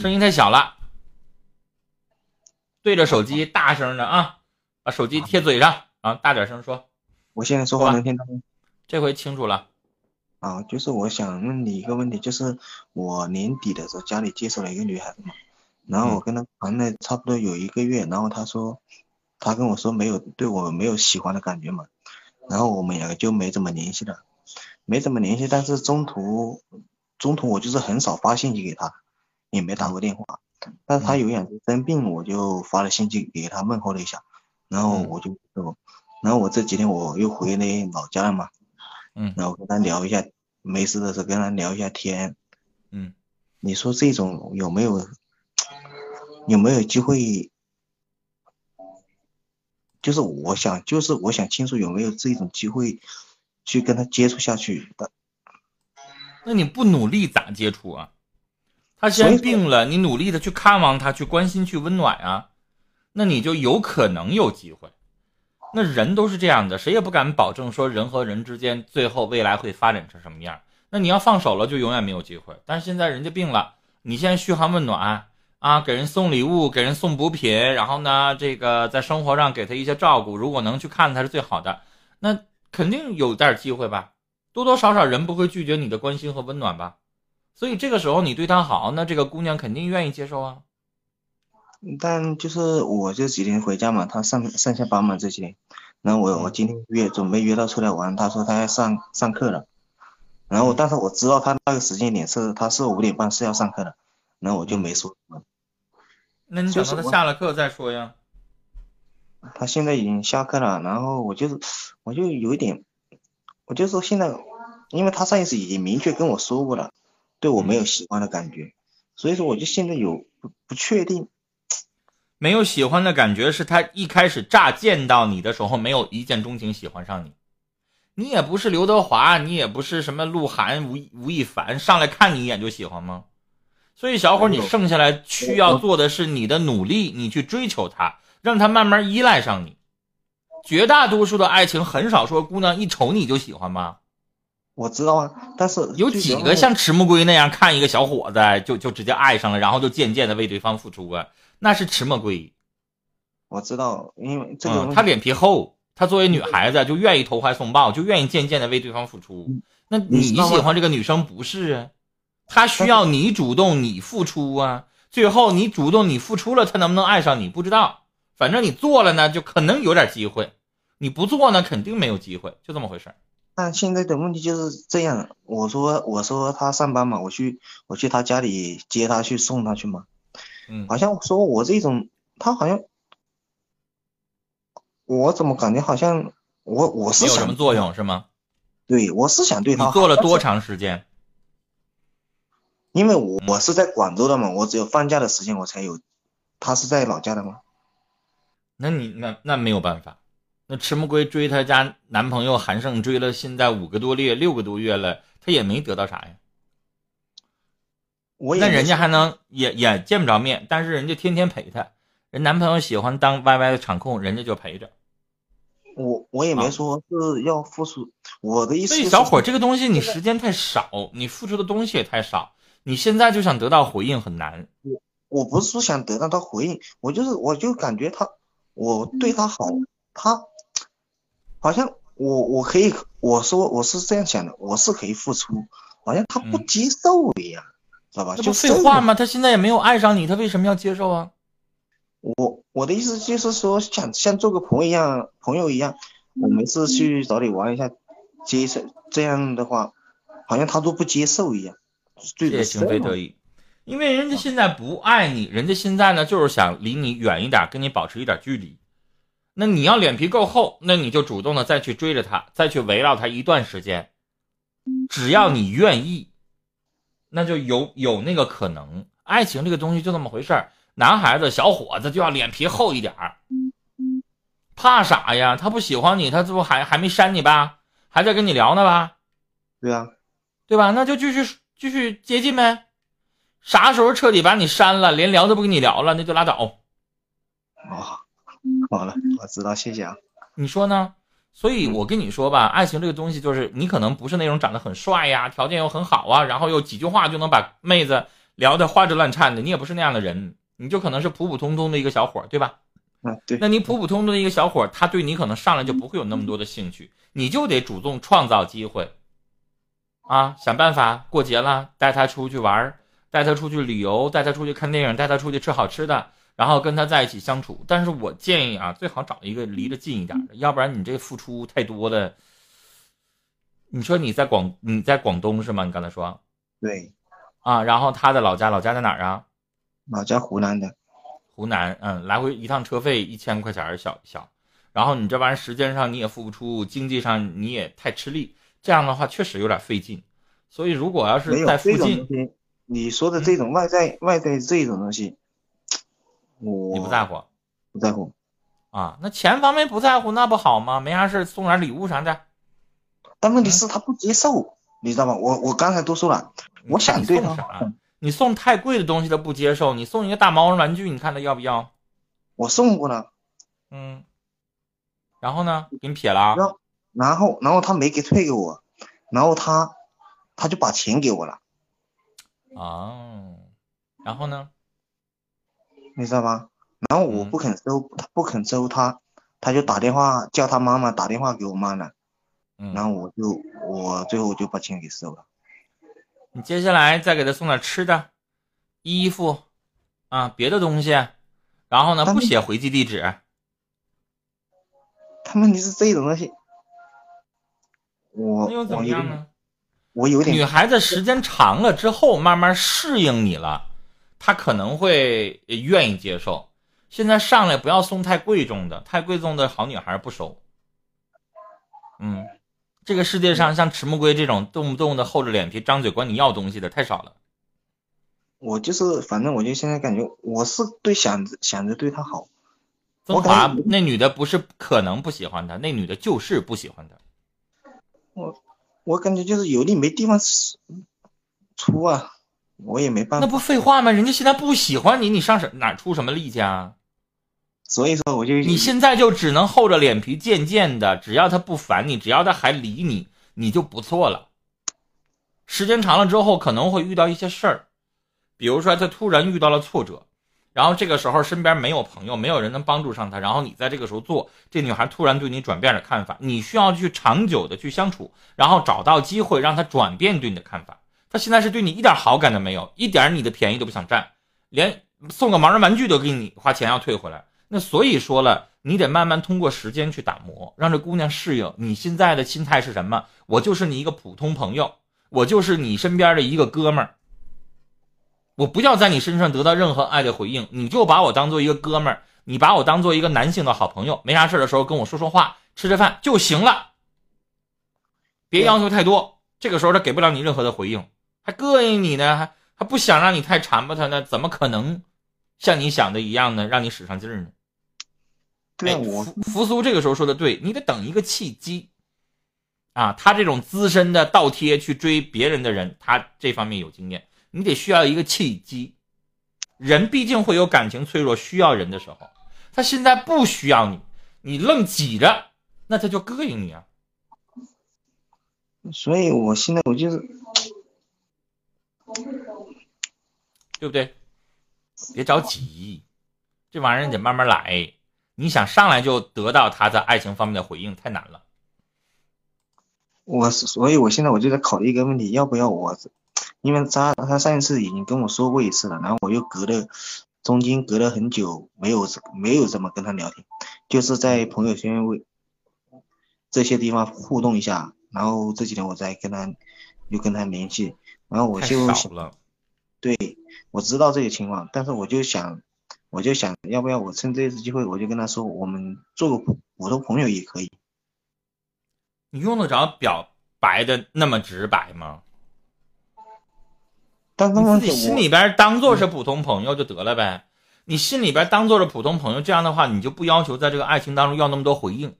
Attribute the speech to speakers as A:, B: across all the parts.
A: 声音太小了，对着手机大声的啊，把手机贴嘴上啊，大点声说。
B: 我现在说话能听到吗？
A: 这回清楚了。
B: 啊，就是我想问你一个问题，就是我年底的时候家里介绍了一个女孩子嘛，然后我跟她谈了差不多有一个月，然后她说，她跟我说没有对我没有喜欢的感觉嘛，然后我们两个就没怎么联系了，没怎么联系，但是中途中途我就是很少发信息给他，也没打过电话，但是他有两次生病，我就发了信息给他问候了一下，然后我就说，然后我这几天我又回那老家了嘛。
A: 嗯，
B: 然后跟他聊一下，没事的时候跟他聊一下天。
A: 嗯，
B: 你说这种有没有有没有机会？就是我想，就是我想清楚有没有这种机会去跟他接触下去的。
A: 那你不努力咋接触啊？他先病了，你努力的去看望他，去关心，去温暖啊，那你就有可能有机会。那人都是这样的，谁也不敢保证说人和人之间最后未来会发展成什么样。那你要放手了，就永远没有机会。但是现在人家病了，你现在嘘寒问暖啊，给人送礼物，给人送补品，然后呢，这个在生活上给他一些照顾，如果能去看他是最好的，那肯定有点机会吧。多多少少人不会拒绝你的关心和温暖吧。所以这个时候你对她好，那这个姑娘肯定愿意接受啊。
B: 但就是我这几天回家嘛，她上上下班嘛这几天，然后我我今天约准备约他出来玩，她说她要上上课了，然后但是我知道她那个时间点是她是五点半是要上课的，然后我就没说。
A: 那你等到他下了课再说呀。
B: 她现在已经下课了，然后我就是我就有一点，我就说现在，因为他上一次已经明确跟我说过了，对我没有喜欢的感觉，所以说我就现在有不不确定。
A: 没有喜欢的感觉，是他一开始乍见到你的时候没有一见钟情喜欢上你。你也不是刘德华，你也不是什么鹿晗、吴吴亦凡，上来看你一眼就喜欢吗？所以小伙，你剩下来需要做的是你的努力，你去追求他，让他慢慢依赖上你。绝大多数的爱情很少说姑娘一瞅你就喜欢吗？
B: 我知道啊，但是
A: 有几个像迟暮归那样看一个小伙子就就直接爱上了，然后就渐渐的为对方付出啊？那是迟暮归。
B: 我知道，因为这个
A: 他脸皮厚，他作为女孩子就愿意投怀送抱，就愿意渐渐的为对方付出。那你喜欢这个女生不是啊？她需要你主动，你付出啊。最后你主动，你付出了，她能不能爱上你不知道。反正你做了呢，就可能有点机会；你不做呢，肯定没有机会，就这么回事。
B: 但现在的问题就是这样，我说我说他上班嘛，我去我去他家里接他去送他去嘛，
A: 嗯，
B: 好像说我这种他好像，我怎么感觉好像我我是
A: 有什么作用是吗？
B: 对，我是想对他。
A: 你做了多长时间？
B: 因为我我是在广州的嘛，我只有放假的时间我才有，他是在老家的吗？
A: 那你那那没有办法。那迟暮归追她家男朋友韩胜追了现在五个多月六个多月了，她也没得到啥呀。那人家还能也也见不着面，但是人家天天陪她，人男朋友喜欢当 YY 的场控，人家就陪着。
B: 我我也没说是要付出，我的意思。
A: 所以小伙这个东西你时间太少，你付出的东西也太少，你现在就想得到回应很难。
B: 我我不是说想得到他回应，我就是我就感觉他我对他好，他。好像我我可以我说我是这样想的，我是可以付出，好像他不接受一样，知道吧？就
A: 废话吗？他现在也没有爱上你，他为什么要接受啊？
B: 我我的意思就是说，想像做个朋友一样，朋友一样，我每次去找你玩一下，接受这样的话，好像他都不接受一样。
A: 也情非得已，因为人家现在不爱你，人家现在呢就是想离你远一点，跟你保持一点距离。那你要脸皮够厚，那你就主动的再去追着他，再去围绕他一段时间。只要你愿意，那就有有那个可能。爱情这个东西就那么回事儿，男孩子小伙子就要脸皮厚一点儿。怕啥呀？他不喜欢你，他这不还还没删你吧？还在跟你聊呢吧？
B: 对啊，
A: 对吧？那就继续继续接近呗。啥时候彻底把你删了，连聊都不跟你聊了，那就拉倒。
B: 啊。好了，我知道，谢谢啊。
A: 你说呢？所以我跟你说吧，爱情这个东西，就是你可能不是那种长得很帅呀，条件又很好啊，然后又几句话就能把妹子聊得花枝乱颤的，你也不是那样的人，你就可能是普普通通的一个小伙，对吧？
B: 嗯，对。
A: 那你普普通通的一个小伙，他对你可能上来就不会有那么多的兴趣，你就得主动创造机会，啊，想办法过节了带他出去玩，带他出去旅游，带他出去看电影，带他出去吃好吃的，然后跟他在一起相处。但是我建议啊，最好找一个离得近一点的，要不然你这付出太多的。你说你在广你在广东是吗？你刚才说，
B: 对，
A: 啊，然后他的老家老家在哪儿啊？
B: 老家湖南的。
A: 湖南，嗯，来回一趟车费一千块钱小小，然后你这玩意儿时间上你也付不出，经济上你也太吃力，这样的话确实有点费劲。所以如果要是在附近，
B: 你说的这种外在外在这种东西，我
A: 你不在乎，
B: 不在乎，
A: 啊，那钱方面不在乎那不好吗？没啥事送点礼物啥的。
B: 但问题是，他不接受，你知道吗？我我刚才都说了，我想对他，
A: 你送太贵的东西他不接受，你送一个大毛绒玩具，你看他要不要？
B: 我送过了，
A: 嗯，然后呢？给你撇了？
B: 然后然后他没给退给我，然后他他就把钱给我了。
A: 啊，然后呢？
B: 你知道吗？然后我不肯收，他不肯收，他他就打电话叫他妈妈打电话给我妈了。然后我就我最后就把钱给收了。
A: 你接下来再给他送点吃的，衣服啊，别的东西，然后呢不写回寄地址。
B: 他问题是这种东西，我
A: 那又怎么样呢？
B: 我有点
A: 女孩子时间长了之后，慢慢适应你了，她可能会愿意接受。现在上来不要送太贵重的，太贵重的好女孩不收。嗯。这个世界上像迟暮归这种动不动的厚着脸皮张嘴管你要东西的太少了。
B: 我就是，反正我就现在感觉我是对想着想着对她好。
A: 曾华那女的不是可能不喜欢他，那女的就是不喜欢他。
B: 我我感觉就是有力没地方出啊，我也没办
A: 法。那不废话吗？人家现在不喜欢你，你上什哪出什么力气啊？
B: 所以说，我就
A: 你现在就只能厚着脸皮，渐渐的，只要他不烦你，只要他还理你，你就不错了。时间长了之后，可能会遇到一些事儿，比如说他突然遇到了挫折，然后这个时候身边没有朋友，没有人能帮助上他，然后你在这个时候做，这女孩突然对你转变了看法，你需要去长久的去相处，然后找到机会让她转变对你的看法。他现在是对你一点好感都没有，一点你的便宜都不想占，连送个毛绒玩具都给你花钱要退回来。那所以说了，你得慢慢通过时间去打磨，让这姑娘适应。你现在的心态是什么？我就是你一个普通朋友，我就是你身边的一个哥们儿。我不要在你身上得到任何爱的回应，你就把我当做一个哥们儿，你把我当做一个男性的好朋友，没啥事的时候跟我说说话，吃吃饭就行了。别要求太多，这个时候他给不了你任何的回应，还膈应你呢，还还不想让你太缠吧他呢，怎么可能像你想的一样呢？让你使上劲儿呢？
B: 对，我
A: 扶苏这个时候说的对，你得等一个契机，啊，他这种资深的倒贴去追别人的人，他这方面有经验，你得需要一个契机。人毕竟会有感情脆弱，需要人的时候，他现在不需要你，你愣挤着，那他就膈应你啊。
B: 所以我现在我就是，
A: 对不对？别着急，这玩意儿得慢慢来。你想上来就得到他在爱情方面的回应太难了。
B: 我所以，我现在我就在考虑一个问题，要不要我？因为他他上一次已经跟我说过一次了，然后我又隔了中间隔了很久，没有没有怎么跟他聊天，就是在朋友圈为这些地方互动一下，然后这几天我再跟他又跟他联系，然后我就对，我知道这些情况，但是我就想。我就想要不要我趁这次机会，我就跟他说，我们做个普通朋友也可以。
A: 你用得着表白的那么直白吗？
B: 但是
A: 自己心里边当做是普通朋友就得了呗。你心里边当做是普通朋友，这样的话你就不要求在这个爱情当中要那么多回应。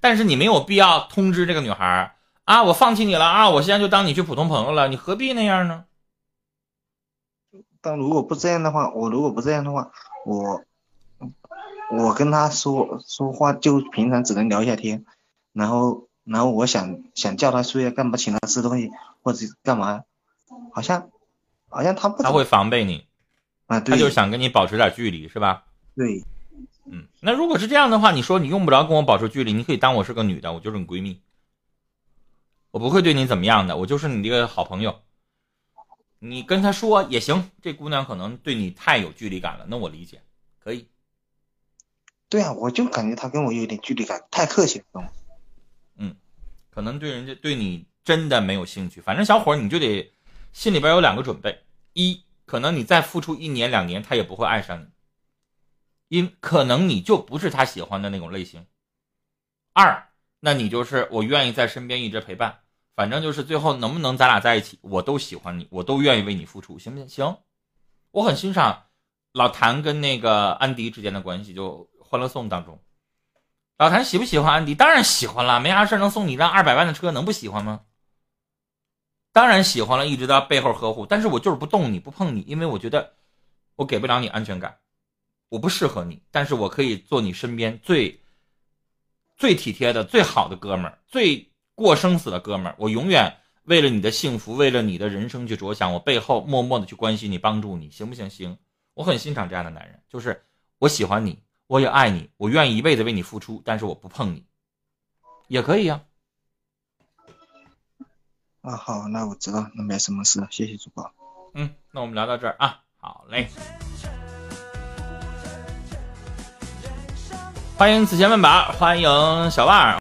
A: 但是你没有必要通知这个女孩啊，我放弃你了啊，我现在就当你去普通朋友了，你何必那样呢？
B: 但如果不这样的话，我如果不这样的话，我我跟他说说话就平常只能聊一下天，然后然后我想想叫他出去干嘛，请他吃东西或者干嘛，好像好像他不
A: 他会防备你，
B: 啊，对，
A: 他就是想跟你保持点距离，是吧？
B: 对，
A: 嗯，那如果是这样的话，你说你用不着跟我保持距离，你可以当我是个女的，我就是你闺蜜，我不会对你怎么样的，我就是你这个好朋友。你跟他说也行，这姑娘可能对你太有距离感了，那我理解，可以。
B: 对啊，我就感觉他跟我有点距离感，太客气了。
A: 嗯，可能对人家对你真的没有兴趣。反正小伙儿你就得心里边有两个准备：一，可能你再付出一年两年，他也不会爱上你，因可能你就不是他喜欢的那种类型；二，那你就是我愿意在身边一直陪伴。反正就是最后能不能咱俩在一起，我都喜欢你，我都愿意为你付出，行不行？行，我很欣赏老谭跟那个安迪之间的关系，就《欢乐颂》当中，老谭喜不喜欢安迪？当然喜欢了，没啥事能送你一辆二百万的车，能不喜欢吗？当然喜欢了，一直在背后呵护，但是我就是不动你不碰你，因为我觉得我给不了你安全感，我不适合你，但是我可以做你身边最最体贴的、最好的哥们儿，最。过生死的哥们儿，我永远为了你的幸福，为了你的人生去着想，我背后默默的去关心你，帮助你，行不行？行，我很欣赏这样的男人，就是我喜欢你，我也爱你，我愿意一辈子为你付出，但是我不碰你，也可以呀。
B: 啊，好，那我知道，那没什么事，谢谢主播。
A: 嗯，那我们聊到这儿啊，好嘞。欢迎子贤问宝，欢迎小万。